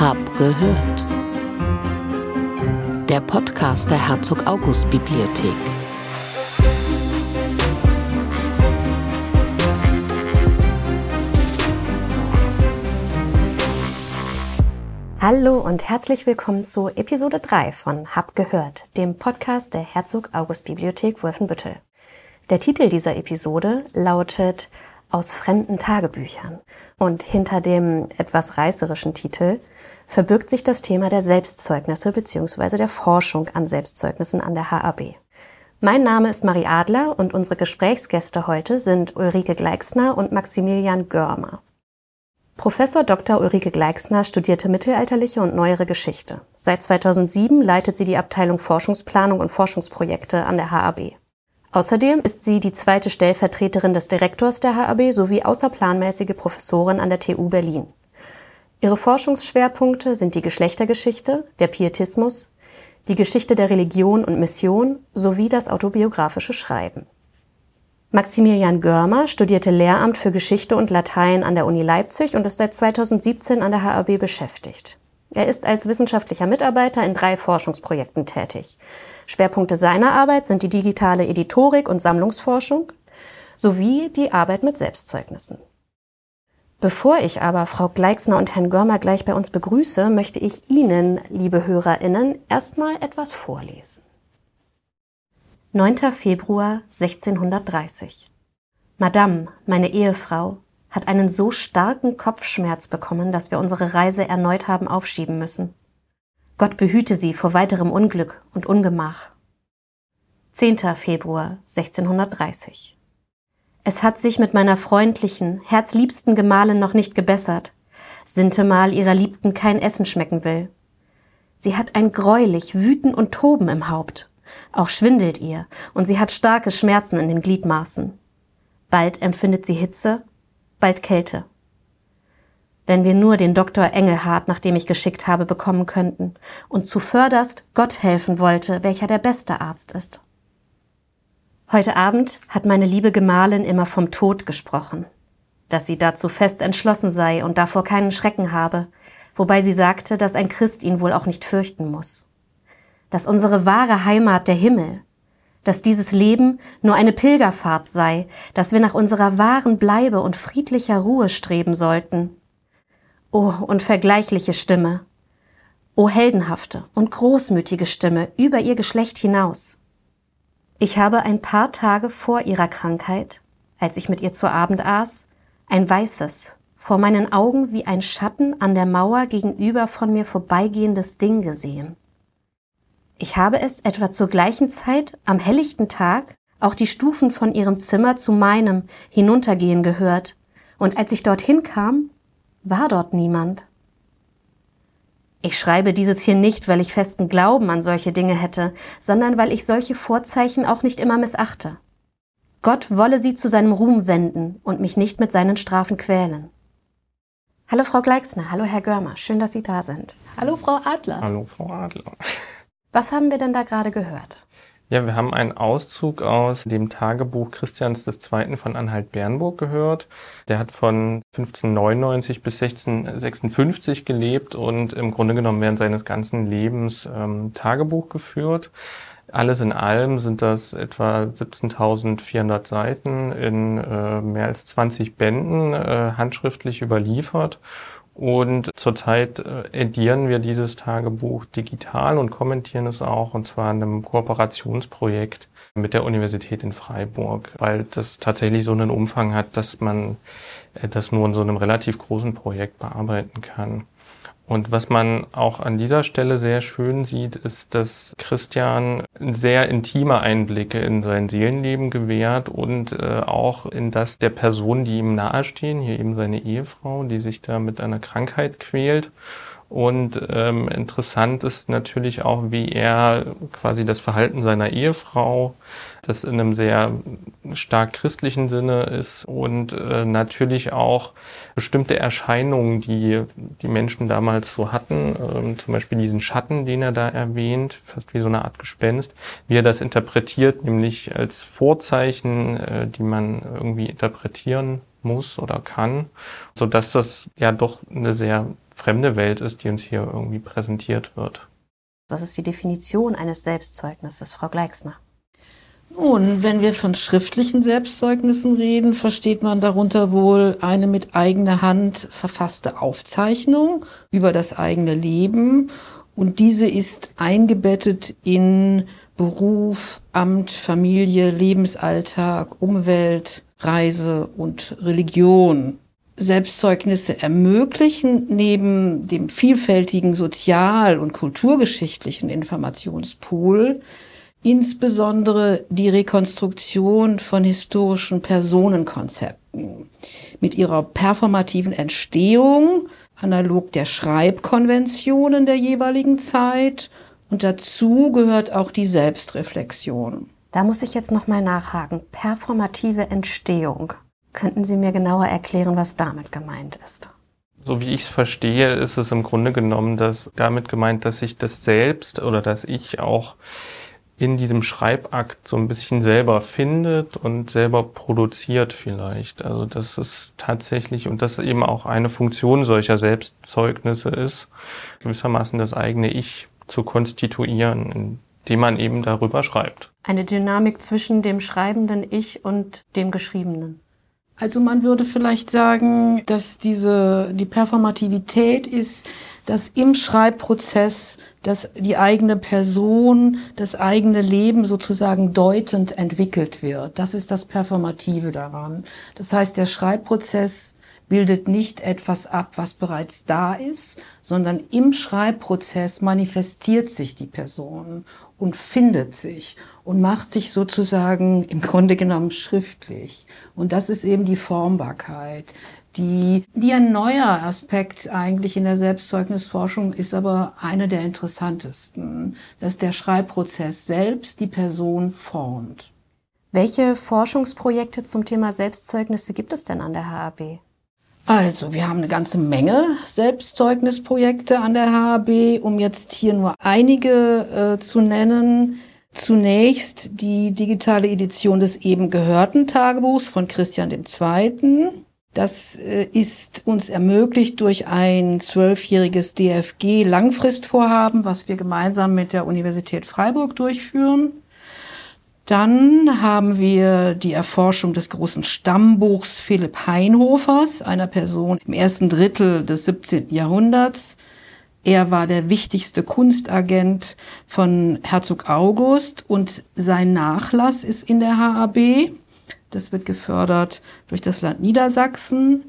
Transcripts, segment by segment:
Hab gehört. Der Podcast der Herzog August Bibliothek. Hallo und herzlich willkommen zu Episode 3 von Hab gehört, dem Podcast der Herzog August Bibliothek Wolfenbüttel. Der Titel dieser Episode lautet Aus fremden Tagebüchern und hinter dem etwas reißerischen Titel verbirgt sich das Thema der Selbstzeugnisse bzw. der Forschung an Selbstzeugnissen an der HAB. Mein Name ist Marie Adler und unsere Gesprächsgäste heute sind Ulrike Gleixner und Maximilian Görmer. Professor Dr. Ulrike Gleixner studierte mittelalterliche und neuere Geschichte. Seit 2007 leitet sie die Abteilung Forschungsplanung und Forschungsprojekte an der HAB. Außerdem ist sie die zweite Stellvertreterin des Direktors der HAB sowie außerplanmäßige Professorin an der TU Berlin. Ihre Forschungsschwerpunkte sind die Geschlechtergeschichte, der Pietismus, die Geschichte der Religion und Mission sowie das autobiografische Schreiben. Maximilian Görmer studierte Lehramt für Geschichte und Latein an der Uni Leipzig und ist seit 2017 an der HAB beschäftigt. Er ist als wissenschaftlicher Mitarbeiter in drei Forschungsprojekten tätig. Schwerpunkte seiner Arbeit sind die digitale Editorik und Sammlungsforschung sowie die Arbeit mit Selbstzeugnissen. Bevor ich aber Frau Gleixner und Herrn Görmer gleich bei uns begrüße, möchte ich Ihnen, liebe HörerInnen, erstmal etwas vorlesen. 9. Februar 1630. Madame, meine Ehefrau, hat einen so starken Kopfschmerz bekommen, dass wir unsere Reise erneut haben aufschieben müssen. Gott behüte sie vor weiterem Unglück und Ungemach. 10. Februar 1630. Es hat sich mit meiner freundlichen, herzliebsten Gemahlin noch nicht gebessert, sintemal ihrer Liebten kein Essen schmecken will. Sie hat ein greulich Wüten und Toben im Haupt auch schwindelt ihr und sie hat starke Schmerzen in den Gliedmaßen. Bald empfindet sie Hitze, bald Kälte. Wenn wir nur den Doktor Engelhardt, nach dem ich geschickt habe, bekommen könnten und zuvörderst Gott helfen wollte, welcher der beste Arzt ist. Heute Abend hat meine liebe Gemahlin immer vom Tod gesprochen, dass sie dazu fest entschlossen sei und davor keinen Schrecken habe, wobei sie sagte, dass ein Christ ihn wohl auch nicht fürchten muss dass unsere wahre Heimat der Himmel, dass dieses Leben nur eine Pilgerfahrt sei, dass wir nach unserer wahren Bleibe und friedlicher Ruhe streben sollten. O unvergleichliche Stimme, o heldenhafte und großmütige Stimme über ihr Geschlecht hinaus. Ich habe ein paar Tage vor ihrer Krankheit, als ich mit ihr zu Abend aß, ein weißes, vor meinen Augen wie ein Schatten an der Mauer gegenüber von mir vorbeigehendes Ding gesehen. Ich habe es etwa zur gleichen Zeit am helllichten Tag auch die Stufen von ihrem Zimmer zu meinem hinuntergehen gehört, und als ich dorthin kam, war dort niemand. Ich schreibe dieses hier nicht, weil ich festen Glauben an solche Dinge hätte, sondern weil ich solche Vorzeichen auch nicht immer missachte. Gott wolle sie zu seinem Ruhm wenden und mich nicht mit seinen Strafen quälen. Hallo Frau Gleixner, hallo Herr Görmer, schön, dass Sie da sind. Hallo Frau Adler. Hallo Frau Adler. Was haben wir denn da gerade gehört? Ja, wir haben einen Auszug aus dem Tagebuch Christians II. von Anhalt-Bernburg gehört. Der hat von 1599 bis 1656 gelebt und im Grunde genommen während seines ganzen Lebens ähm, Tagebuch geführt. Alles in allem sind das etwa 17.400 Seiten in äh, mehr als 20 Bänden äh, handschriftlich überliefert und zurzeit äh, edieren wir dieses Tagebuch digital und kommentieren es auch, und zwar in einem Kooperationsprojekt mit der Universität in Freiburg, weil das tatsächlich so einen Umfang hat, dass man äh, das nur in so einem relativ großen Projekt bearbeiten kann. Und was man auch an dieser Stelle sehr schön sieht, ist, dass Christian sehr intime Einblicke in sein Seelenleben gewährt und äh, auch in das der Personen, die ihm nahestehen, hier eben seine Ehefrau, die sich da mit einer Krankheit quält und ähm, interessant ist natürlich auch, wie er quasi das Verhalten seiner Ehefrau, das in einem sehr stark christlichen Sinne ist und äh, natürlich auch bestimmte Erscheinungen, die die Menschen damals so hatten, ähm, zum Beispiel diesen Schatten, den er da erwähnt, fast wie so eine Art Gespenst, wie er das interpretiert, nämlich als Vorzeichen, äh, die man irgendwie interpretieren muss oder kann, so dass das ja doch eine sehr fremde Welt ist, die uns hier irgendwie präsentiert wird. Was ist die Definition eines Selbstzeugnisses, Frau Gleixner? Nun, wenn wir von schriftlichen Selbstzeugnissen reden, versteht man darunter wohl eine mit eigener Hand verfasste Aufzeichnung über das eigene Leben. Und diese ist eingebettet in Beruf, Amt, Familie, Lebensalltag, Umwelt, Reise und Religion. Selbstzeugnisse ermöglichen neben dem vielfältigen sozial- und kulturgeschichtlichen Informationspool insbesondere die Rekonstruktion von historischen Personenkonzepten mit ihrer performativen Entstehung, analog der Schreibkonventionen der jeweiligen Zeit und dazu gehört auch die Selbstreflexion. Da muss ich jetzt nochmal nachhaken. Performative Entstehung. Könnten Sie mir genauer erklären, was damit gemeint ist? So wie ich es verstehe, ist es im Grunde genommen dass damit gemeint, dass ich das selbst oder dass ich auch in diesem Schreibakt so ein bisschen selber findet und selber produziert vielleicht. Also das ist tatsächlich, und das eben auch eine Funktion solcher Selbstzeugnisse ist, gewissermaßen das eigene Ich zu konstituieren, indem man eben darüber schreibt. Eine Dynamik zwischen dem schreibenden Ich und dem Geschriebenen. Also man würde vielleicht sagen, dass diese, die Performativität ist, dass im Schreibprozess dass die eigene Person, das eigene Leben sozusagen deutend entwickelt wird. Das ist das Performative daran. Das heißt, der Schreibprozess bildet nicht etwas ab, was bereits da ist, sondern im Schreibprozess manifestiert sich die Person und findet sich und macht sich sozusagen im Grunde genommen schriftlich. Und das ist eben die Formbarkeit die, die ein neuer Aspekt eigentlich in der Selbstzeugnisforschung ist, aber einer der interessantesten, dass der Schreibprozess selbst die Person formt. Welche Forschungsprojekte zum Thema Selbstzeugnisse gibt es denn an der HAB? Also, wir haben eine ganze Menge Selbstzeugnisprojekte an der HAB, um jetzt hier nur einige äh, zu nennen. Zunächst die digitale Edition des eben gehörten Tagebuchs von Christian II. Das äh, ist uns ermöglicht durch ein zwölfjähriges DFG-Langfristvorhaben, was wir gemeinsam mit der Universität Freiburg durchführen. Dann haben wir die Erforschung des großen Stammbuchs Philipp Heinhofers, einer Person im ersten Drittel des 17. Jahrhunderts. Er war der wichtigste Kunstagent von Herzog August und sein Nachlass ist in der HAB. Das wird gefördert durch das Land Niedersachsen.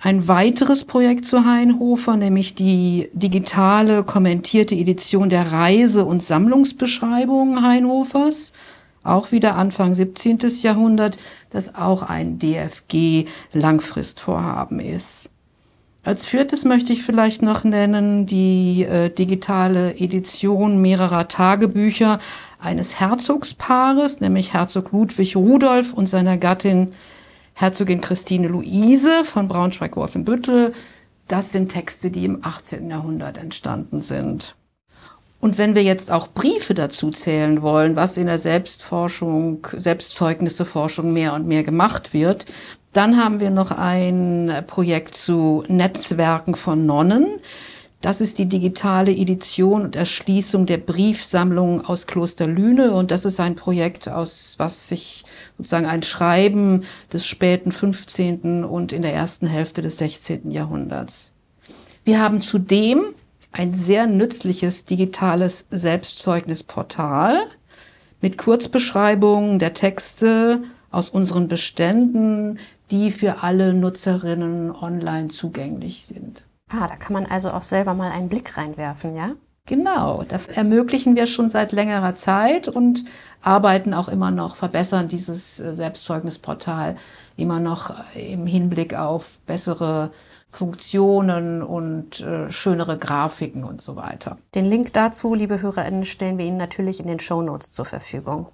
Ein weiteres Projekt zu Heinhofer, nämlich die digitale kommentierte Edition der Reise- und Sammlungsbeschreibungen Heinhofers, auch wieder Anfang 17. Jahrhundert, das auch ein DFG-Langfristvorhaben ist. Als viertes möchte ich vielleicht noch nennen die äh, digitale Edition mehrerer Tagebücher eines Herzogspaares, nämlich Herzog Ludwig Rudolf und seiner Gattin Herzogin Christine Luise von Braunschweig-Wolfenbüttel. Das sind Texte, die im 18. Jahrhundert entstanden sind. Und wenn wir jetzt auch Briefe dazu zählen wollen, was in der Selbstforschung, Selbstzeugnisse-Forschung mehr und mehr gemacht wird, dann haben wir noch ein Projekt zu Netzwerken von Nonnen. Das ist die digitale Edition und Erschließung der Briefsammlung aus Kloster Lüne. Und das ist ein Projekt, aus was sich sozusagen ein Schreiben des späten 15. und in der ersten Hälfte des 16. Jahrhunderts. Wir haben zudem ein sehr nützliches digitales Selbstzeugnnisportal mit Kurzbeschreibungen der Texte aus unseren Beständen, die für alle Nutzerinnen online zugänglich sind. Ah, da kann man also auch selber mal einen Blick reinwerfen, ja? Genau, das ermöglichen wir schon seit längerer Zeit und arbeiten auch immer noch, verbessern dieses äh, Selbstzeugnisportal immer noch im Hinblick auf bessere Funktionen und äh, schönere Grafiken und so weiter. Den Link dazu, liebe HörerInnen, stellen wir Ihnen natürlich in den Show Notes zur Verfügung.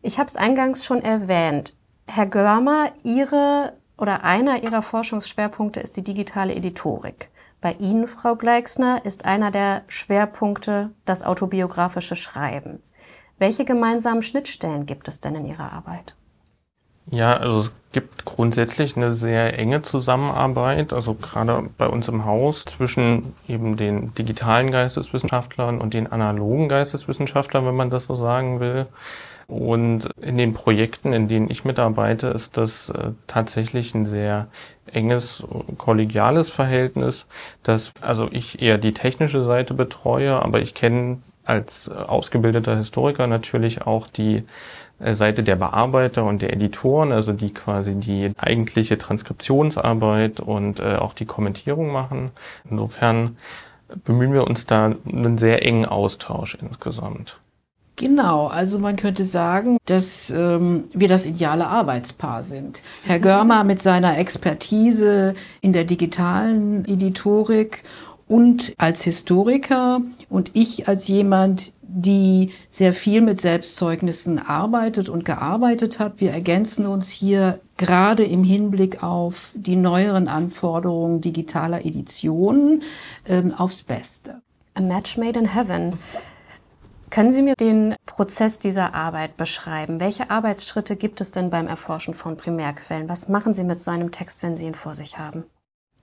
Ich habe es eingangs schon erwähnt. Herr Görmer, Ihre oder einer Ihrer Forschungsschwerpunkte ist die digitale Editorik. Bei Ihnen, Frau Gleixner, ist einer der Schwerpunkte das autobiografische Schreiben. Welche gemeinsamen Schnittstellen gibt es denn in Ihrer Arbeit? Ja, also es gibt grundsätzlich eine sehr enge Zusammenarbeit, also gerade bei uns im Haus zwischen eben den digitalen Geisteswissenschaftlern und den analogen Geisteswissenschaftlern, wenn man das so sagen will. Und in den Projekten, in denen ich mitarbeite, ist das äh, tatsächlich ein sehr enges kollegiales Verhältnis, dass also ich eher die technische Seite betreue, aber ich kenne als ausgebildeter Historiker natürlich auch die äh, Seite der Bearbeiter und der Editoren, also die quasi die eigentliche Transkriptionsarbeit und äh, auch die Kommentierung machen. Insofern bemühen wir uns da einen sehr engen Austausch insgesamt. Genau, also man könnte sagen, dass ähm, wir das ideale Arbeitspaar sind. Herr Görmer mit seiner Expertise in der digitalen Editorik und als Historiker und ich als jemand, die sehr viel mit Selbstzeugnissen arbeitet und gearbeitet hat. Wir ergänzen uns hier gerade im Hinblick auf die neueren Anforderungen digitaler Editionen ähm, aufs Beste. A match made in heaven. Können Sie mir den Prozess dieser Arbeit beschreiben? Welche Arbeitsschritte gibt es denn beim Erforschen von Primärquellen? Was machen Sie mit so einem Text, wenn Sie ihn vor sich haben?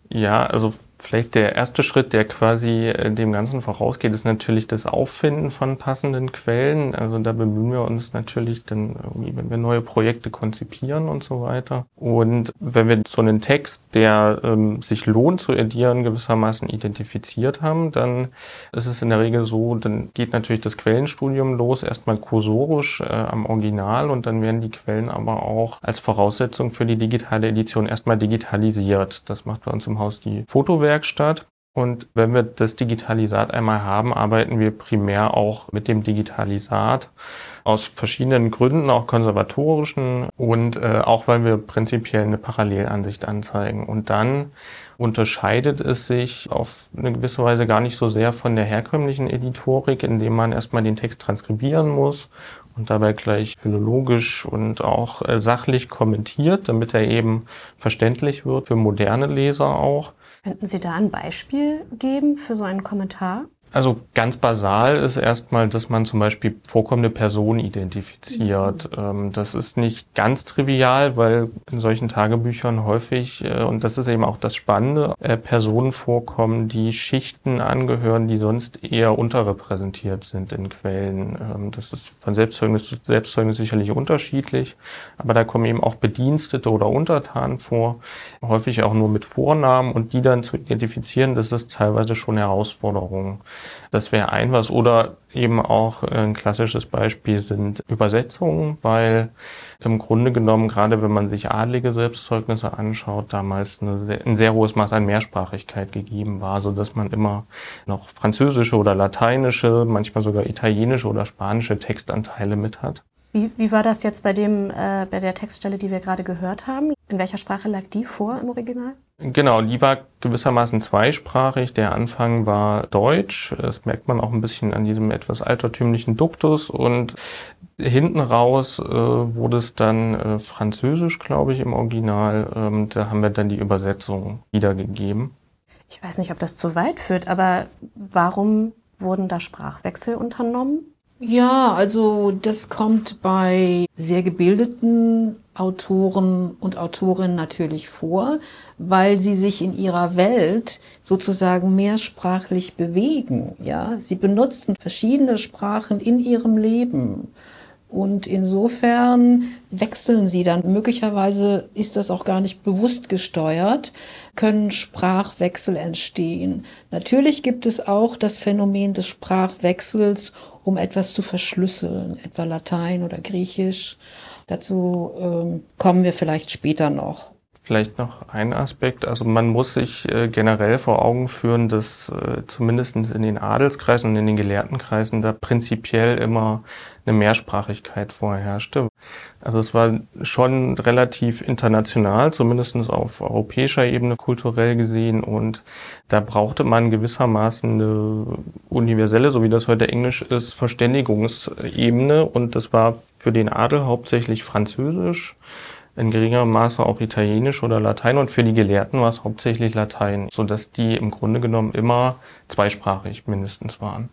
Ja, also vielleicht der erste Schritt, der quasi äh, dem Ganzen vorausgeht, ist natürlich das Auffinden von passenden Quellen. Also da bemühen wir uns natürlich dann irgendwie, wenn wir neue Projekte konzipieren und so weiter. Und wenn wir so einen Text, der ähm, sich lohnt zu edieren, gewissermaßen identifiziert haben, dann ist es in der Regel so, dann geht natürlich das Quellenstudium los, erstmal kursorisch äh, am Original und dann werden die Quellen aber auch als Voraussetzung für die digitale Edition erstmal digitalisiert. Das macht bei uns im Haus die Fotowerkstatt. Und wenn wir das Digitalisat einmal haben, arbeiten wir primär auch mit dem Digitalisat aus verschiedenen Gründen, auch konservatorischen und äh, auch weil wir prinzipiell eine Parallelansicht anzeigen. Und dann unterscheidet es sich auf eine gewisse Weise gar nicht so sehr von der herkömmlichen Editorik, indem man erstmal den Text transkribieren muss und dabei gleich philologisch und auch äh, sachlich kommentiert, damit er eben verständlich wird für moderne Leser auch. Könnten Sie da ein Beispiel geben für so einen Kommentar? Also ganz basal ist erstmal, dass man zum Beispiel vorkommende Personen identifiziert. Mhm. Das ist nicht ganz trivial, weil in solchen Tagebüchern häufig, äh, und das ist eben auch das Spannende, äh, Personen vorkommen, die Schichten angehören, die sonst eher unterrepräsentiert sind in Quellen. Ähm, das ist von Selbstzeugnis zu Selbstzeugnis sicherlich unterschiedlich, aber da kommen eben auch Bedienstete oder Untertanen vor, häufig auch nur mit Vornamen und die dann zu identifizieren, das ist teilweise schon Herausforderung. Das wäre ein was. Oder eben auch ein klassisches Beispiel sind Übersetzungen, weil im Grunde genommen, gerade wenn man sich adlige Selbstzeugnisse anschaut, damals sehr, ein sehr hohes Maß an Mehrsprachigkeit gegeben war, so dass man immer noch französische oder lateinische, manchmal sogar italienische oder spanische Textanteile mit hat. Wie, wie war das jetzt bei dem, äh, bei der Textstelle, die wir gerade gehört haben? In welcher Sprache lag die vor im Original? Genau, die war gewissermaßen zweisprachig. Der Anfang war Deutsch. Das merkt man auch ein bisschen an diesem etwas altertümlichen Duktus. Und hinten raus äh, wurde es dann äh, Französisch, glaube ich, im Original. Ähm, da haben wir dann die Übersetzung wiedergegeben. Ich weiß nicht, ob das zu weit führt, aber warum wurden da Sprachwechsel unternommen? Ja, also das kommt bei sehr gebildeten Autoren und Autorinnen natürlich vor, weil sie sich in ihrer Welt sozusagen mehrsprachlich bewegen. Ja, sie benutzen verschiedene Sprachen in ihrem Leben. Und insofern wechseln sie dann. Möglicherweise ist das auch gar nicht bewusst gesteuert, können Sprachwechsel entstehen. Natürlich gibt es auch das Phänomen des Sprachwechsels, um etwas zu verschlüsseln, etwa Latein oder Griechisch. Dazu ähm, kommen wir vielleicht später noch. Vielleicht noch ein Aspekt. Also man muss sich äh, generell vor Augen führen, dass äh, zumindest in den Adelskreisen und in den Gelehrtenkreisen da prinzipiell immer eine Mehrsprachigkeit vorherrschte. Also es war schon relativ international, zumindest auf europäischer Ebene kulturell gesehen. Und da brauchte man gewissermaßen eine universelle, so wie das heute Englisch ist, Verständigungsebene. Und das war für den Adel hauptsächlich Französisch in geringerem Maße auch Italienisch oder Latein und für die Gelehrten war es hauptsächlich Latein, so dass die im Grunde genommen immer zweisprachig mindestens waren.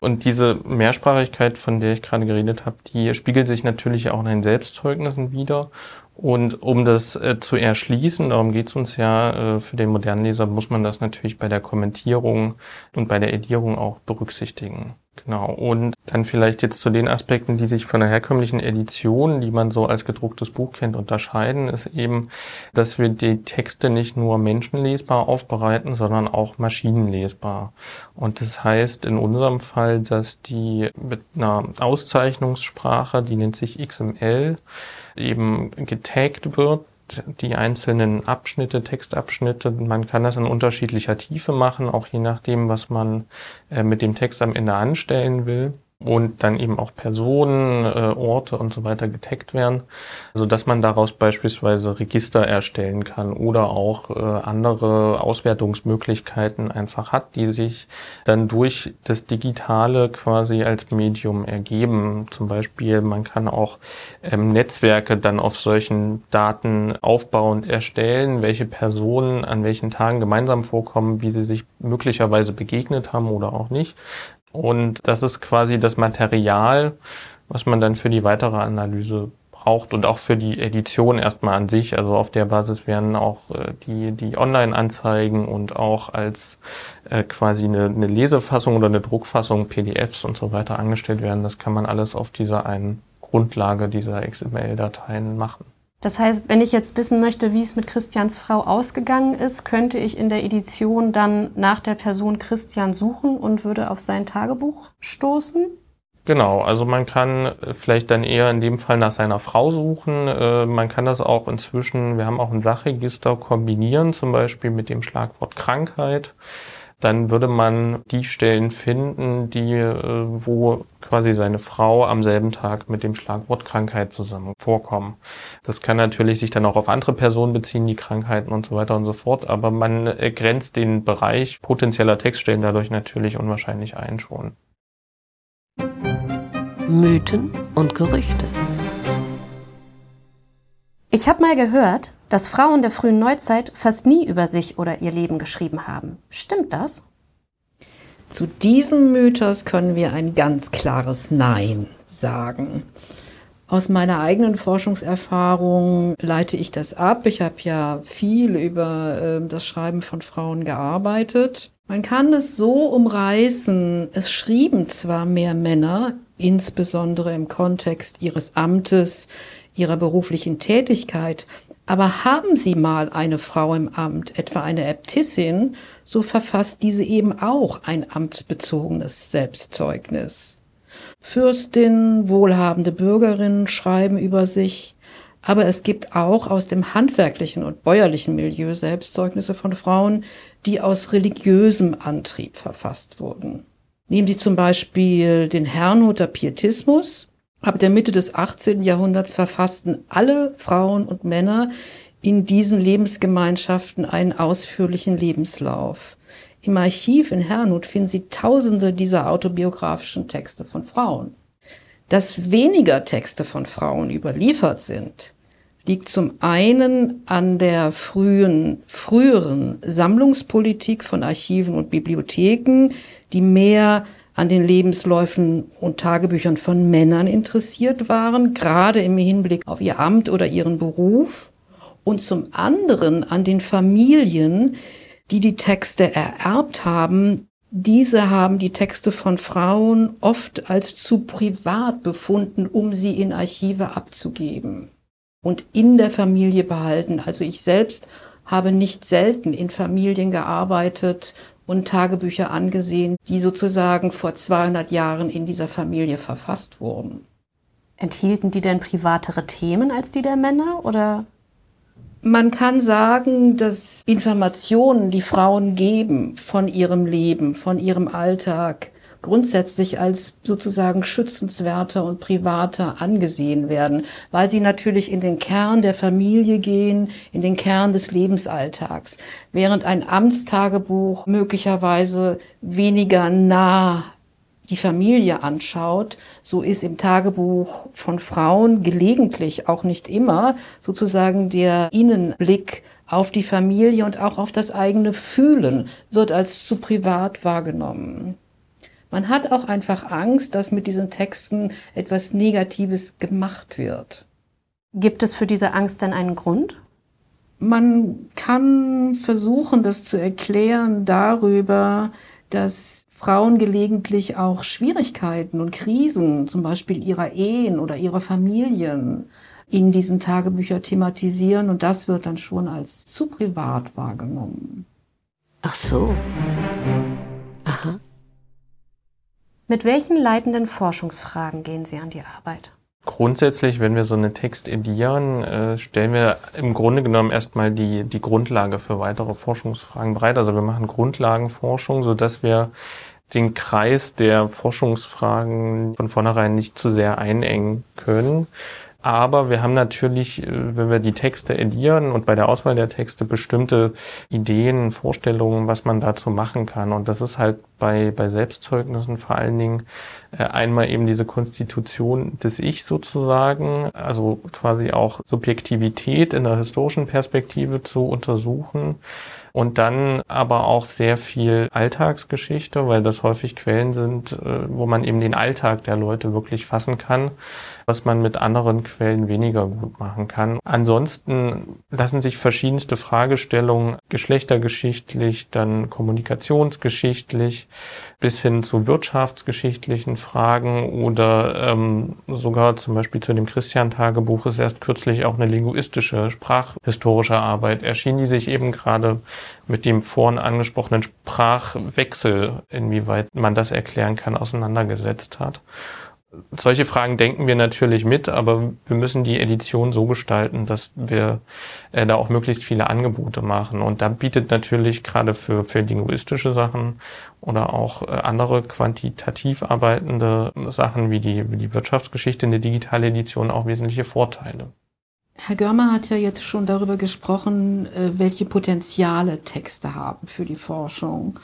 Und diese Mehrsprachigkeit, von der ich gerade geredet habe, die spiegelt sich natürlich auch in den Selbstzeugnissen wieder. Und um das äh, zu erschließen, darum geht es uns ja, äh, für den modernen Leser muss man das natürlich bei der Kommentierung und bei der Edierung auch berücksichtigen. Genau. Und dann vielleicht jetzt zu den Aspekten, die sich von der herkömmlichen Edition, die man so als gedrucktes Buch kennt, unterscheiden, ist eben, dass wir die Texte nicht nur menschenlesbar aufbereiten, sondern auch maschinenlesbar. Und das heißt in unserem Fall, dass die mit einer Auszeichnungssprache, die nennt sich XML, eben getaggt wird die einzelnen Abschnitte, Textabschnitte. Man kann das in unterschiedlicher Tiefe machen, auch je nachdem, was man äh, mit dem Text am Ende anstellen will und dann eben auch Personen, äh, Orte und so weiter getaggt werden, so dass man daraus beispielsweise Register erstellen kann oder auch äh, andere Auswertungsmöglichkeiten einfach hat, die sich dann durch das Digitale quasi als Medium ergeben. Zum Beispiel, man kann auch ähm, Netzwerke dann auf solchen Daten aufbauend erstellen, welche Personen an welchen Tagen gemeinsam vorkommen, wie sie sich möglicherweise begegnet haben oder auch nicht. Und das ist quasi das Material, was man dann für die weitere Analyse braucht und auch für die Edition erstmal an sich. Also auf der Basis werden auch äh, die, die Online-Anzeigen und auch als äh, quasi eine, eine Lesefassung oder eine Druckfassung PDFs und so weiter angestellt werden. Das kann man alles auf dieser einen Grundlage dieser XML-Dateien machen. Das heißt, wenn ich jetzt wissen möchte, wie es mit Christians Frau ausgegangen ist, könnte ich in der Edition dann nach der Person Christian suchen und würde auf sein Tagebuch stoßen? Genau, also man kann vielleicht dann eher in dem Fall nach seiner Frau suchen. Äh, man kann das auch inzwischen, wir haben auch ein Sachregister kombinieren, zum Beispiel mit dem Schlagwort Krankheit dann würde man die Stellen finden, die, äh, wo quasi seine Frau am selben Tag mit dem Schlagwort Krankheit zusammen vorkommen. Das kann natürlich sich dann auch auf andere Personen beziehen, die Krankheiten und so weiter und so fort, aber man grenzt den Bereich potenzieller Textstellen dadurch natürlich unwahrscheinlich ein schon. Mythen und Gerüchte. Ich habe mal gehört, dass Frauen der frühen Neuzeit fast nie über sich oder ihr Leben geschrieben haben. Stimmt das? Zu diesem Mythos können wir ein ganz klares Nein sagen. Aus meiner eigenen Forschungserfahrung leite ich das ab. Ich habe ja viel über äh, das Schreiben von Frauen gearbeitet. Man kann es so umreißen, es schrieben zwar mehr Männer, insbesondere im Kontext ihres Amtes, ihrer beruflichen Tätigkeit, aber haben Sie mal eine Frau im Amt, etwa eine Äbtissin, so verfasst diese eben auch ein amtsbezogenes Selbstzeugnis. Fürstin, wohlhabende Bürgerinnen schreiben über sich, aber es gibt auch aus dem handwerklichen und bäuerlichen Milieu Selbstzeugnisse von Frauen, die aus religiösem Antrieb verfasst wurden. Nehmen Sie zum Beispiel den Herrnhuter Pietismus, Ab der Mitte des 18. Jahrhunderts verfassten alle Frauen und Männer in diesen Lebensgemeinschaften einen ausführlichen Lebenslauf. Im Archiv in Herrnhut finden Sie tausende dieser autobiografischen Texte von Frauen. Dass weniger Texte von Frauen überliefert sind, liegt zum einen an der frühen, früheren Sammlungspolitik von Archiven und Bibliotheken, die mehr an den Lebensläufen und Tagebüchern von Männern interessiert waren, gerade im Hinblick auf ihr Amt oder ihren Beruf, und zum anderen an den Familien, die die Texte ererbt haben. Diese haben die Texte von Frauen oft als zu privat befunden, um sie in Archive abzugeben und in der Familie behalten. Also ich selbst habe nicht selten in Familien gearbeitet und Tagebücher angesehen, die sozusagen vor 200 Jahren in dieser Familie verfasst wurden. Enthielten die denn privatere Themen als die der Männer oder? Man kann sagen, dass Informationen, die Frauen geben von ihrem Leben, von ihrem Alltag, grundsätzlich als sozusagen schützenswerter und privater angesehen werden, weil sie natürlich in den Kern der Familie gehen, in den Kern des Lebensalltags, während ein Amtstagebuch möglicherweise weniger nah die Familie anschaut, so ist im Tagebuch von Frauen gelegentlich, auch nicht immer, sozusagen der Innenblick auf die Familie und auch auf das eigene Fühlen wird als zu privat wahrgenommen. Man hat auch einfach Angst, dass mit diesen Texten etwas Negatives gemacht wird. Gibt es für diese Angst denn einen Grund? Man kann versuchen, das zu erklären darüber, dass Frauen gelegentlich auch Schwierigkeiten und Krisen, zum Beispiel ihrer Ehen oder ihrer Familien, in diesen Tagebüchern thematisieren und das wird dann schon als zu privat wahrgenommen. Ach so. Aha. Mit welchen leitenden Forschungsfragen gehen Sie an die Arbeit? Grundsätzlich, wenn wir so einen Text edieren, äh, stellen wir im Grunde genommen erstmal die, die Grundlage für weitere Forschungsfragen bereit. Also wir machen Grundlagenforschung, so dass wir den Kreis der Forschungsfragen von vornherein nicht zu sehr einengen können. Aber wir haben natürlich, äh, wenn wir die Texte edieren und bei der Auswahl der Texte bestimmte Ideen, Vorstellungen, was man dazu machen kann. Und das ist halt bei, bei Selbstzeugnissen vor allen Dingen äh, einmal eben diese Konstitution des Ich sozusagen, also quasi auch Subjektivität in der historischen Perspektive zu untersuchen und dann aber auch sehr viel Alltagsgeschichte, weil das häufig Quellen sind, äh, wo man eben den Alltag der Leute wirklich fassen kann, was man mit anderen Quellen weniger gut machen kann. Ansonsten lassen sich verschiedenste Fragestellungen geschlechtergeschichtlich, dann kommunikationsgeschichtlich bis hin zu wirtschaftsgeschichtlichen Fragen oder ähm, sogar zum Beispiel zu dem Christian-Tagebuch ist erst kürzlich auch eine linguistische, sprachhistorische Arbeit erschienen, die sich eben gerade mit dem vorhin angesprochenen Sprachwechsel, inwieweit man das erklären kann, auseinandergesetzt hat. Solche Fragen denken wir natürlich mit, aber wir müssen die Edition so gestalten, dass wir äh, da auch möglichst viele Angebote machen. Und da bietet natürlich gerade für, für linguistische Sachen oder auch äh, andere quantitativ arbeitende Sachen wie die, wie die Wirtschaftsgeschichte eine digitale Edition auch wesentliche Vorteile. Herr Görmer hat ja jetzt schon darüber gesprochen, äh, welche Potenziale Texte haben für die Forschung.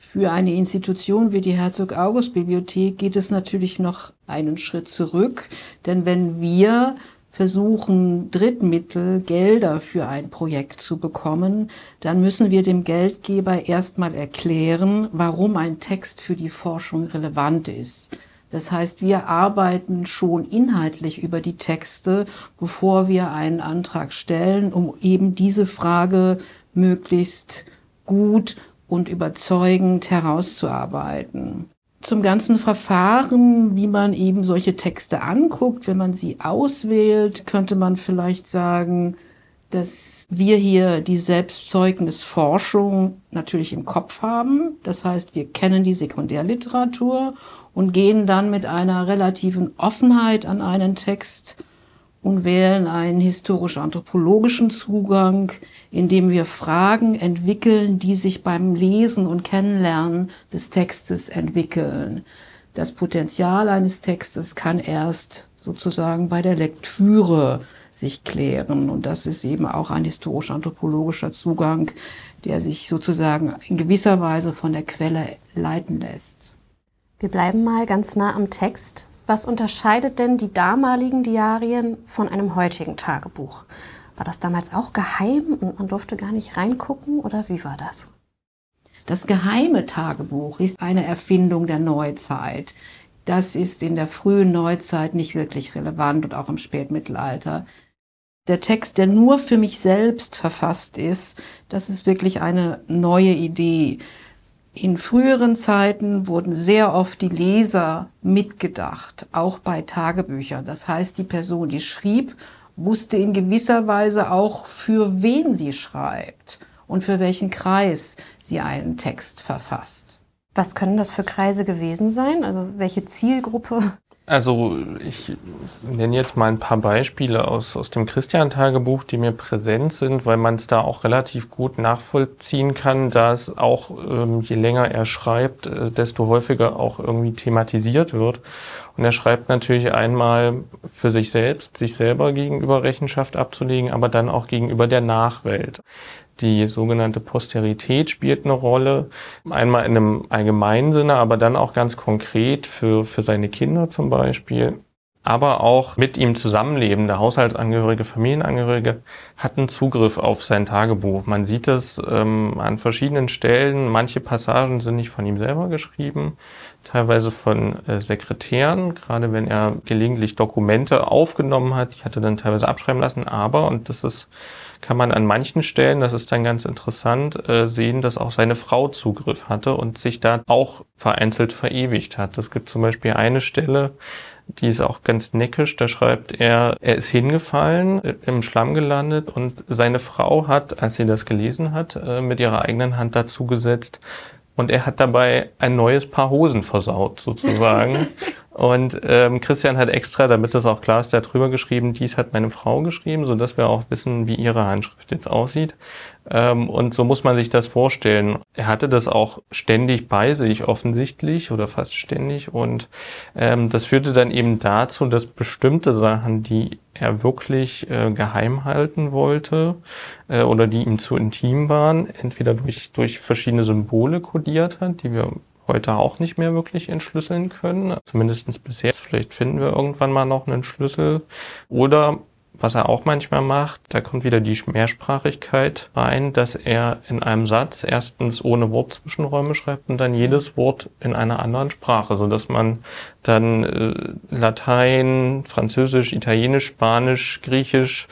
Für eine Institution wie die Herzog-August-Bibliothek geht es natürlich noch einen Schritt zurück, denn wenn wir versuchen, Drittmittel, Gelder für ein Projekt zu bekommen, dann müssen wir dem Geldgeber erstmal erklären, warum ein Text für die Forschung relevant ist. Das heißt, wir arbeiten schon inhaltlich über die Texte, bevor wir einen Antrag stellen, um eben diese Frage möglichst gut und überzeugend herauszuarbeiten. Zum ganzen Verfahren, wie man eben solche Texte anguckt, wenn man sie auswählt, könnte man vielleicht sagen, dass wir hier die Selbstzeugnisforschung natürlich im Kopf haben. Das heißt, wir kennen die Sekundärliteratur und gehen dann mit einer relativen Offenheit an einen Text und wählen einen historisch-anthropologischen Zugang, indem wir Fragen entwickeln, die sich beim Lesen und Kennenlernen des Textes entwickeln. Das Potenzial eines Textes kann erst sozusagen bei der Lektüre sich klären. Und das ist eben auch ein historisch-anthropologischer Zugang, der sich sozusagen in gewisser Weise von der Quelle leiten lässt. Wir bleiben mal ganz nah am Text. Was unterscheidet denn die damaligen Diarien von einem heutigen Tagebuch? War das damals auch geheim und man durfte gar nicht reingucken oder wie war das? Das geheime Tagebuch ist eine Erfindung der Neuzeit. Das ist in der frühen Neuzeit nicht wirklich relevant und auch im Spätmittelalter. Der Text, der nur für mich selbst verfasst ist, das ist wirklich eine neue Idee. In früheren Zeiten wurden sehr oft die Leser mitgedacht, auch bei Tagebüchern. Das heißt, die Person, die schrieb, wusste in gewisser Weise auch, für wen sie schreibt und für welchen Kreis sie einen Text verfasst. Was können das für Kreise gewesen sein? Also welche Zielgruppe? Also ich nenne jetzt mal ein paar Beispiele aus, aus dem Christian-Tagebuch, die mir präsent sind, weil man es da auch relativ gut nachvollziehen kann, da es auch, ähm, je länger er schreibt, äh, desto häufiger auch irgendwie thematisiert wird. Und er schreibt natürlich einmal für sich selbst, sich selber gegenüber Rechenschaft abzulegen, aber dann auch gegenüber der Nachwelt. Die sogenannte Posterität spielt eine Rolle. Einmal in einem allgemeinen Sinne, aber dann auch ganz konkret für, für seine Kinder zum Beispiel. aber auch mit ihm zusammenlebende Haushaltsangehörige, Familienangehörige hatten Zugriff auf sein Tagebuch. Man sieht es ähm, an verschiedenen Stellen. Manche Passagen sind nicht von ihm selber geschrieben, teilweise von äh, Sekretären, gerade wenn er gelegentlich Dokumente aufgenommen hat. Ich hatte dann teilweise abschreiben lassen, aber, und das ist kann man an manchen Stellen, das ist dann ganz interessant, äh, sehen, dass auch seine Frau Zugriff hatte und sich da auch vereinzelt verewigt hat. Es gibt zum Beispiel eine Stelle, die ist auch ganz neckisch, da schreibt er, er ist hingefallen, äh, im Schlamm gelandet und seine Frau hat, als sie das gelesen hat, äh, mit ihrer eigenen Hand dazu gesetzt, und er hat dabei ein neues Paar Hosen versaut, sozusagen. Und ähm, Christian hat extra, damit das auch klar ist, da drüber geschrieben, dies hat meine Frau geschrieben, so dass wir auch wissen, wie ihre Handschrift jetzt aussieht. Ähm, und so muss man sich das vorstellen. Er hatte das auch ständig bei sich, offensichtlich, oder fast ständig. Und ähm, das führte dann eben dazu, dass bestimmte Sachen, die er wirklich äh, geheim halten wollte äh, oder die ihm zu intim waren, entweder durch, durch verschiedene Symbole kodiert hat, die wir heute auch nicht mehr wirklich entschlüsseln können. Zumindestens bisher. Vielleicht finden wir irgendwann mal noch einen Schlüssel. Oder was er auch manchmal macht, da kommt wieder die Mehrsprachigkeit rein, dass er in einem Satz erstens ohne Wortzwischenräume schreibt und dann jedes Wort in einer anderen Sprache, so dass man dann äh, Latein, Französisch, Italienisch, Spanisch, Griechisch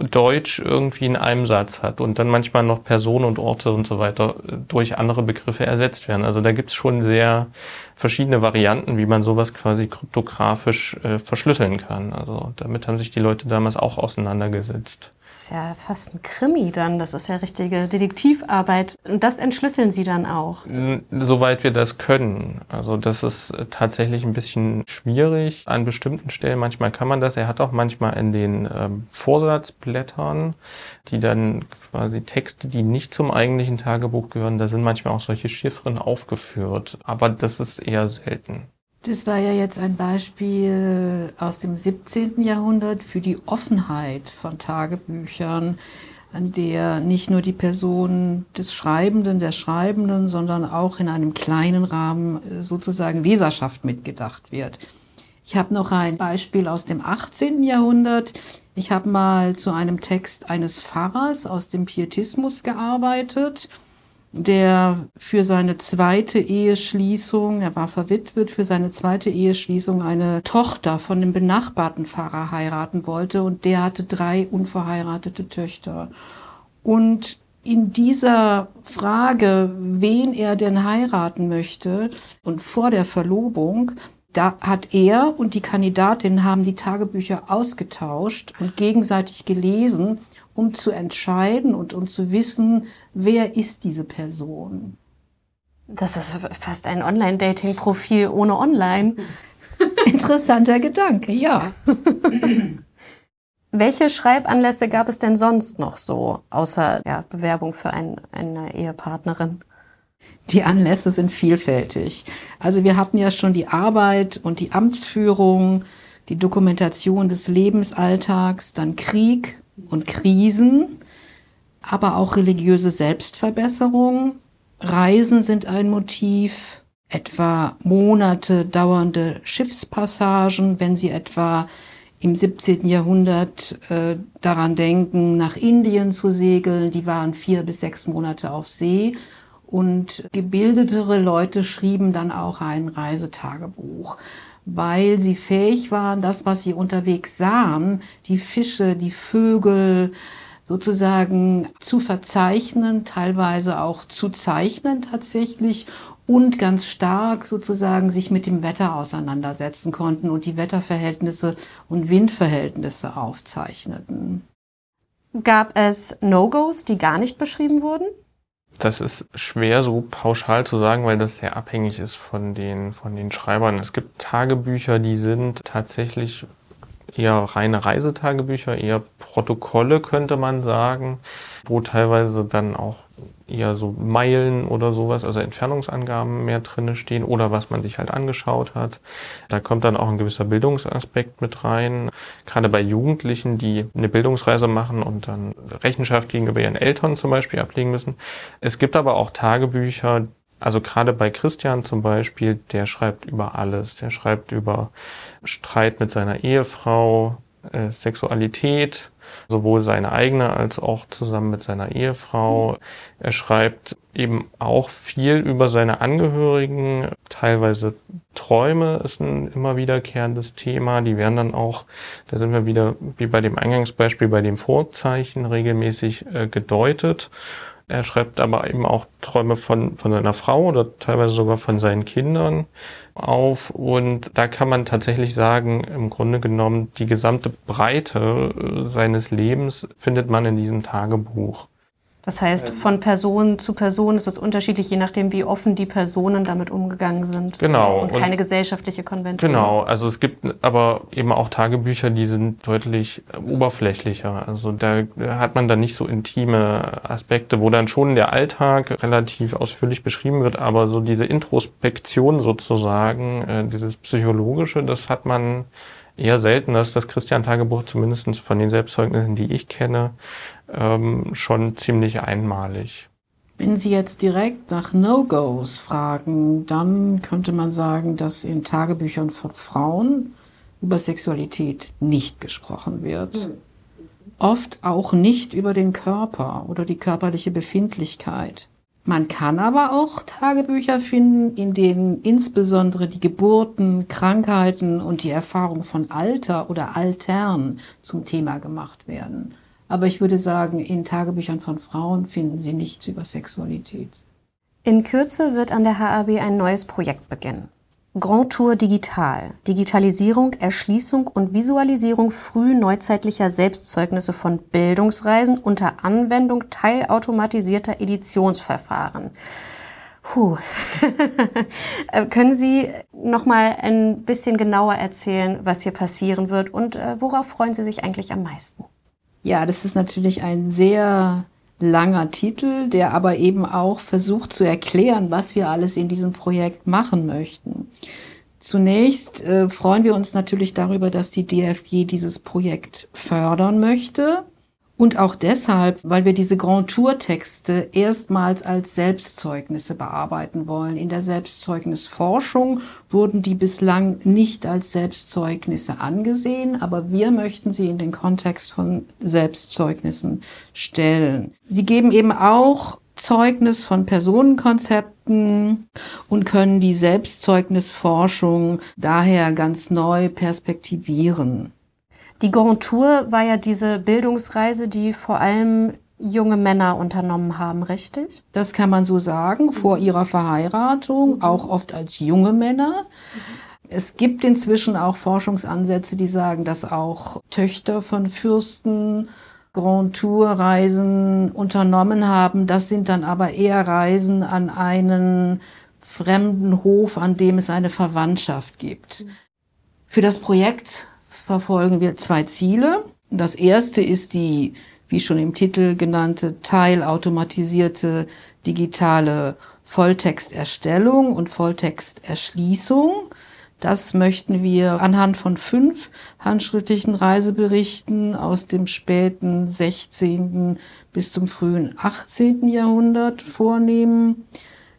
Deutsch irgendwie in einem Satz hat und dann manchmal noch Personen und Orte und so weiter durch andere Begriffe ersetzt werden. Also da gibt's schon sehr verschiedene Varianten, wie man sowas quasi kryptografisch äh, verschlüsseln kann. Also damit haben sich die Leute damals auch auseinandergesetzt. Das ist ja fast ein Krimi dann. Das ist ja richtige Detektivarbeit. Und das entschlüsseln Sie dann auch? Soweit wir das können. Also das ist tatsächlich ein bisschen schwierig an bestimmten Stellen. Manchmal kann man das. Er hat auch manchmal in den ähm, Vorsatzblättern, die dann quasi Texte, die nicht zum eigentlichen Tagebuch gehören, da sind manchmal auch solche Chiffren aufgeführt. Aber das ist eher selten. Das war ja jetzt ein Beispiel aus dem 17. Jahrhundert für die Offenheit von Tagebüchern, an der nicht nur die Person des Schreibenden, der Schreibenden, sondern auch in einem kleinen Rahmen sozusagen Leserschaft mitgedacht wird. Ich habe noch ein Beispiel aus dem 18. Jahrhundert. Ich habe mal zu einem Text eines Pfarrers aus dem Pietismus gearbeitet der für seine zweite Eheschließung, er war verwitwet, für seine zweite Eheschließung eine Tochter von dem benachbarten Pfarrer heiraten wollte und der hatte drei unverheiratete Töchter. Und in dieser Frage, wen er denn heiraten möchte und vor der Verlobung, da hat er und die Kandidatin haben die Tagebücher ausgetauscht und gegenseitig gelesen um zu entscheiden und um zu wissen, wer ist diese Person. Das ist fast ein Online-Dating-Profil ohne Online. Interessanter Gedanke, ja. Welche Schreibanlässe gab es denn sonst noch so, außer ja, Bewerbung für ein, eine Ehepartnerin? Die Anlässe sind vielfältig. Also wir hatten ja schon die Arbeit und die Amtsführung, die Dokumentation des Lebensalltags, dann Krieg, und Krisen, aber auch religiöse Selbstverbesserung. Reisen sind ein Motiv, etwa Monate dauernde Schiffspassagen, wenn Sie etwa im 17. Jahrhundert äh, daran denken, nach Indien zu segeln. Die waren vier bis sechs Monate auf See. Und gebildetere Leute schrieben dann auch ein Reisetagebuch weil sie fähig waren, das, was sie unterwegs sahen, die Fische, die Vögel, sozusagen zu verzeichnen, teilweise auch zu zeichnen tatsächlich und ganz stark sozusagen sich mit dem Wetter auseinandersetzen konnten und die Wetterverhältnisse und Windverhältnisse aufzeichneten. Gab es No-Gos, die gar nicht beschrieben wurden? Das ist schwer so pauschal zu sagen, weil das sehr abhängig ist von den, von den Schreibern. Es gibt Tagebücher, die sind tatsächlich eher reine Reisetagebücher, eher Protokolle könnte man sagen, wo teilweise dann auch eher so Meilen oder sowas, also Entfernungsangaben mehr drinne stehen oder was man sich halt angeschaut hat. Da kommt dann auch ein gewisser Bildungsaspekt mit rein. Gerade bei Jugendlichen, die eine Bildungsreise machen und dann Rechenschaft gegenüber ihren Eltern zum Beispiel ablegen müssen. Es gibt aber auch Tagebücher, Also gerade bei Christian zum Beispiel, der schreibt über alles. Der schreibt über Streit mit seiner Ehefrau, äh, Sexualität, sowohl seine eigene als auch zusammen mit seiner Ehefrau. Er schreibt eben auch viel über seine Angehörigen, teilweise Träume ist ein immer wiederkehrendes Thema. Die werden dann auch, da sind wir wieder wie bei dem Eingangsbeispiel, bei dem Vorzeichen regelmäßig äh, gedeutet. Er schreibt aber eben auch Träume von, von seiner Frau oder teilweise sogar von seinen Kindern auf. Und da kann man tatsächlich sagen, im Grunde genommen, die gesamte Breite äh, seines Lebens findet man in diesem Tagebuch. Das heißt, ähm. von Person zu Person ist es unterschiedlich, je nachdem, wie offen die Personen damit umgegangen sind. Genau. Und keine und gesellschaftliche Konvention. Genau. Also es gibt aber eben auch Tagebücher, die sind deutlich oberflächlicher. Also da hat man dann nicht so intime Aspekte, wo dann schon der Alltag relativ ausführlich beschrieben wird, aber so diese Introspektion sozusagen, äh, dieses Psychologische, das hat man eher selten, dass das Christian-Tagebuch zumindest von den Selbstzeugnissen, die ich kenne, ähm, schon ziemlich einmalig. Wenn Sie jetzt direkt nach No-Gos fragen, dann könnte man sagen, dass in Tagebüchern von Frauen über Sexualität nicht gesprochen wird. Hm. Oft auch nicht über den Körper oder die körperliche Befindlichkeit. Man kann aber auch Tagebücher finden, in denen insbesondere die Geburten, Krankheiten und die Erfahrung von Alter oder Altern zum Thema gemacht werden. Aber ich würde sagen, in Tagebüchern von Frauen finden Sie nichts über Sexualität. In Kürze wird an der HAB ein neues Projekt beginnen. Grand Tour Digital. Digitalisierung, Erschließung und Visualisierung früh neuzeitlicher Selbstzeugnisse von Bildungsreisen unter Anwendung teilautomatisierter Editionsverfahren. Puh. Äh, können Sie noch mal ein bisschen genauer erzählen, was hier passieren wird und äh, worauf freuen Sie sich eigentlich am meisten? Ja, das ist natürlich ein sehr langer Titel, der aber eben auch versucht zu erklären, was wir alles in diesem Projekt machen möchten. Zunächst äh, freuen wir uns natürlich darüber, dass die DFG dieses Projekt fördern möchte. Und auch deshalb, weil wir diese Grand Tour Texte erstmals als Selbstzeugnisse bearbeiten wollen. In der Selbstzeugnisforschung wurden die bislang nicht als Selbstzeugnisse angesehen, aber wir möchten sie in den Kontext von Selbstzeugnissen stellen. Sie geben eben auch Zeugnis von Personenkonzepten und können die Selbstzeugnisforschung daher ganz neu perspektivieren. Die Grand Tour war ja diese Bildungsreise, die vor allem junge Männer unternommen haben, richtig? Das kann man so sagen, vor ihrer Verheiratung, mhm. auch oft als junge Männer. Es gibt inzwischen auch Forschungsansätze, die sagen, dass auch Töchter von Fürsten Grand Tour Reisen unternommen haben. Das sind dann aber eher Reisen an einen fremden Hof, an dem es eine Verwandtschaft gibt. Für das Projekt verfolgen wir zwei Ziele. Das erste ist die, wie schon im Titel genannte, teilautomatisierte digitale Volltexterstellung und Volltexterschließung. Das möchten wir anhand von fünf handschriftlichen Reiseberichten aus dem späten 16. bis zum frühen 18. Jahrhundert vornehmen.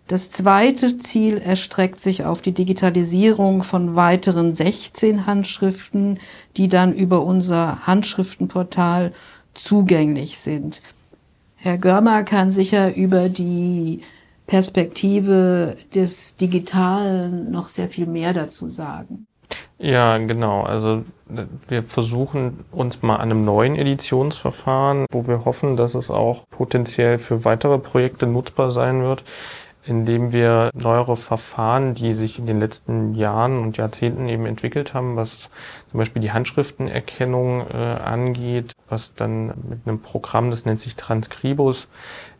Das zweite Ziel erstreckt sich auf die Digitalisierung von weiteren 16 Handschriften, die dann über unser Handschriftenportal zugänglich sind. Herr Görmer kann sicher über die Perspektive des Digitalen noch sehr viel mehr dazu sagen. Ja, genau. Also wir versuchen uns mal an einem neuen Editionsverfahren, wo wir hoffen, dass es auch potenziell für weitere Projekte nutzbar sein wird, indem wir neuere Verfahren, die sich in den letzten Jahren und Jahrzehnten eben entwickelt haben, was zum Beispiel die Handschriftenerkennung äh, angeht, was dann mit einem Programm, das nennt sich Transcribus,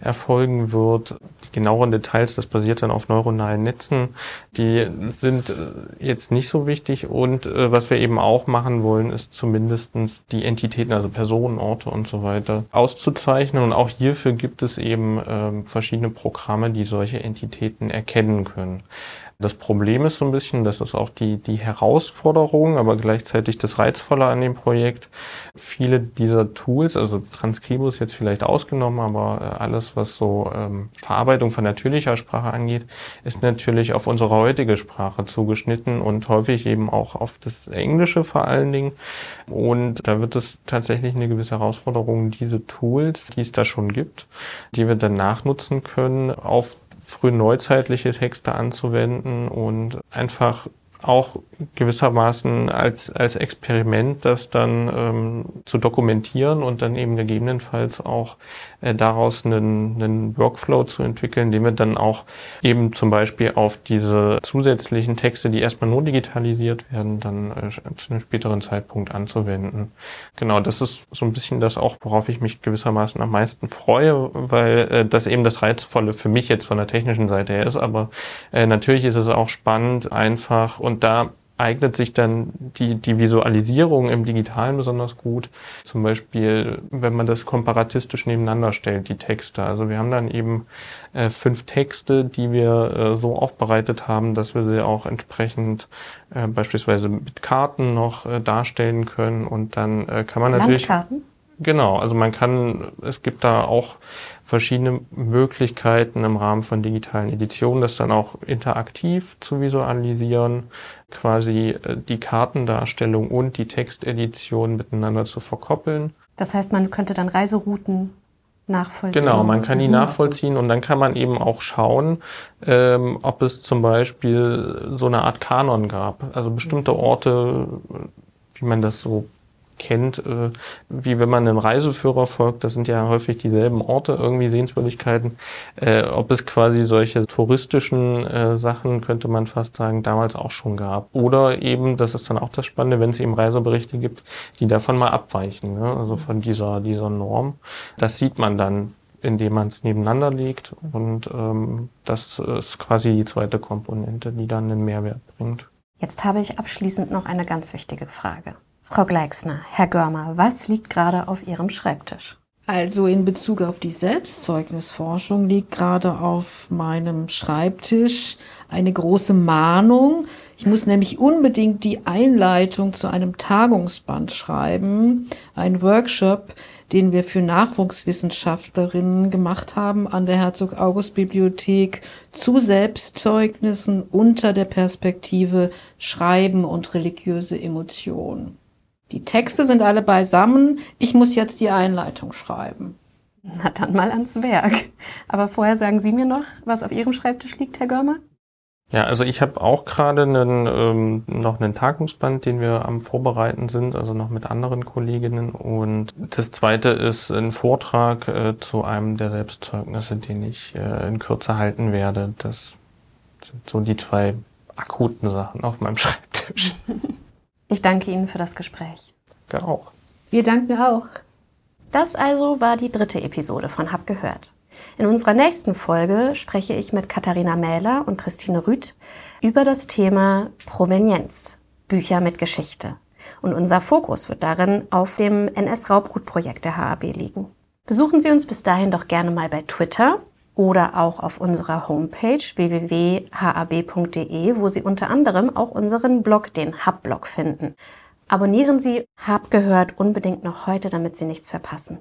erfolgen wird. Die genaueren Details, das basiert dann auf neuronalen Netzen, die sind äh, jetzt nicht so wichtig. Und äh, was wir eben auch machen wollen, ist zumindestens die Entitäten, also Personen, Orte und so weiter, auszuzeichnen. Und auch hierfür gibt es eben äh, verschiedene Programme, die solche erkennen können. Das Problem ist so ein bisschen, das ist auch die, die Herausforderung, aber gleichzeitig das Reizvolle an dem Projekt. Viele dieser Tools, also Transkribus jetzt vielleicht ausgenommen, aber äh, alles, was so ähm, Verarbeitung von natürlicher Sprache angeht, ist natürlich auf unsere heutige Sprache zugeschnitten und häufig eben auch auf das Englische vor allen Dingen. Und da wird es tatsächlich eine gewisse Herausforderung, diese Tools, die es da schon gibt, die wir dann nachnutzen können, auf frühneuzeitliche Texte anzuwenden und einfach auch gewissermaßen als, als Experiment das dann ähm, zu dokumentieren und dann eben gegebenenfalls auch äh, daraus einen, einen Workflow zu entwickeln, den wir dann auch eben zum Beispiel auf diese zusätzlichen Texte, die erstmal nur digitalisiert werden, dann äh, zu einem späteren Zeitpunkt anzuwenden. Genau, das ist so ein bisschen das auch, worauf ich mich gewissermaßen am meisten freue, weil äh, das eben das Reizvolle für mich jetzt von der technischen Seite her ist, aber äh, natürlich ist es auch spannend, einfach und und da eignet sich dann die, die Visualisierung im Digitalen besonders gut. Zum Beispiel, wenn man das komparatistisch nebeneinander stellt, die Texte. Also wir haben dann eben äh, fünf Texte, die wir äh, so aufbereitet haben, dass wir sie auch entsprechend äh, beispielsweise mit Karten noch äh, darstellen können. Und dann äh, kann man natürlich. Landkarten? Genau, also man kann, es gibt da auch verschiedene Möglichkeiten im Rahmen von digitalen Editionen, das dann auch interaktiv zu visualisieren, quasi äh, die Kartendarstellung und die Textedition miteinander zu verkoppeln. Das heißt, man könnte dann Reiserouten nachvollziehen. Genau, man kann die mhm. nachvollziehen und dann kann man eben auch schauen, ähm, ob es zum Beispiel so eine Art Kanon gab. Also bestimmte Orte, wie man das so kennt, äh, wie wenn man einem Reiseführer folgt, das sind ja häufig dieselben Orte, irgendwie Sehenswürdigkeiten. Äh, ob es quasi solche touristischen äh, Sachen, könnte man fast sagen, damals auch schon gab. Oder eben, das ist dann auch das Spannende, wenn es eben Reiseberichte gibt, die davon mal abweichen, ne? also von dieser, dieser Norm. Das sieht man dann indem man es nebeneinander legt und ähm, das ist quasi die zweite Komponente, die dann einen Mehrwert bringt. Jetzt habe ich abschließend noch eine ganz wichtige Frage. Frau Gleixner, Herr Görmer, was liegt gerade auf Ihrem Schreibtisch? Also in Bezug auf die Selbstzeugnisforschung liegt gerade auf meinem Schreibtisch eine große Mahnung. Ich muss nämlich unbedingt die Einleitung zu einem Tagungsband schreiben, ein Workshop, den wir für Nachwuchswissenschaftlerinnen gemacht haben an der Herzog August Bibliothek zu Selbstzeugnissen unter der Perspektive Schreiben und religiöse Emotionen. Die Texte sind alle beisammen. Ich muss jetzt die Einleitung schreiben. Na dann mal ans Werk. Aber vorher sagen Sie mir noch, was auf Ihrem Schreibtisch liegt, Herr Görmer? Ja, also ich habe auch gerade einen, ähm, noch einen Tagungsband, den wir am Vorbereiten sind, also noch mit anderen Kolleginnen. Und das zweite ist ein Vortrag äh, zu einem der Selbstzeugnisse, den ich äh, in Kürze halten werde. Das sind so die zwei akuten Sachen auf meinem Schreibtisch. Ich danke Ihnen für das Gespräch. Ja, auch. Wir danken auch. Das also war die dritte Episode von Hab gehört. In unserer nächsten Folge spreche ich mit Katharina Mähler und Christine Rüth über das Thema Provenienz, Bücher mit Geschichte. Und unser Fokus wird darin auf dem NS-Raubgutprojekt der HAB liegen. Besuchen Sie uns bis dahin doch gerne mal bei Twitter oder auch auf unserer Homepage www.hab.de, wo Sie unter anderem auch unseren Blog, den Hub-Blog, finden. Abonnieren Sie Hab gehört unbedingt noch heute, damit Sie nichts verpassen.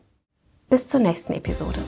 Bis zur nächsten Episode.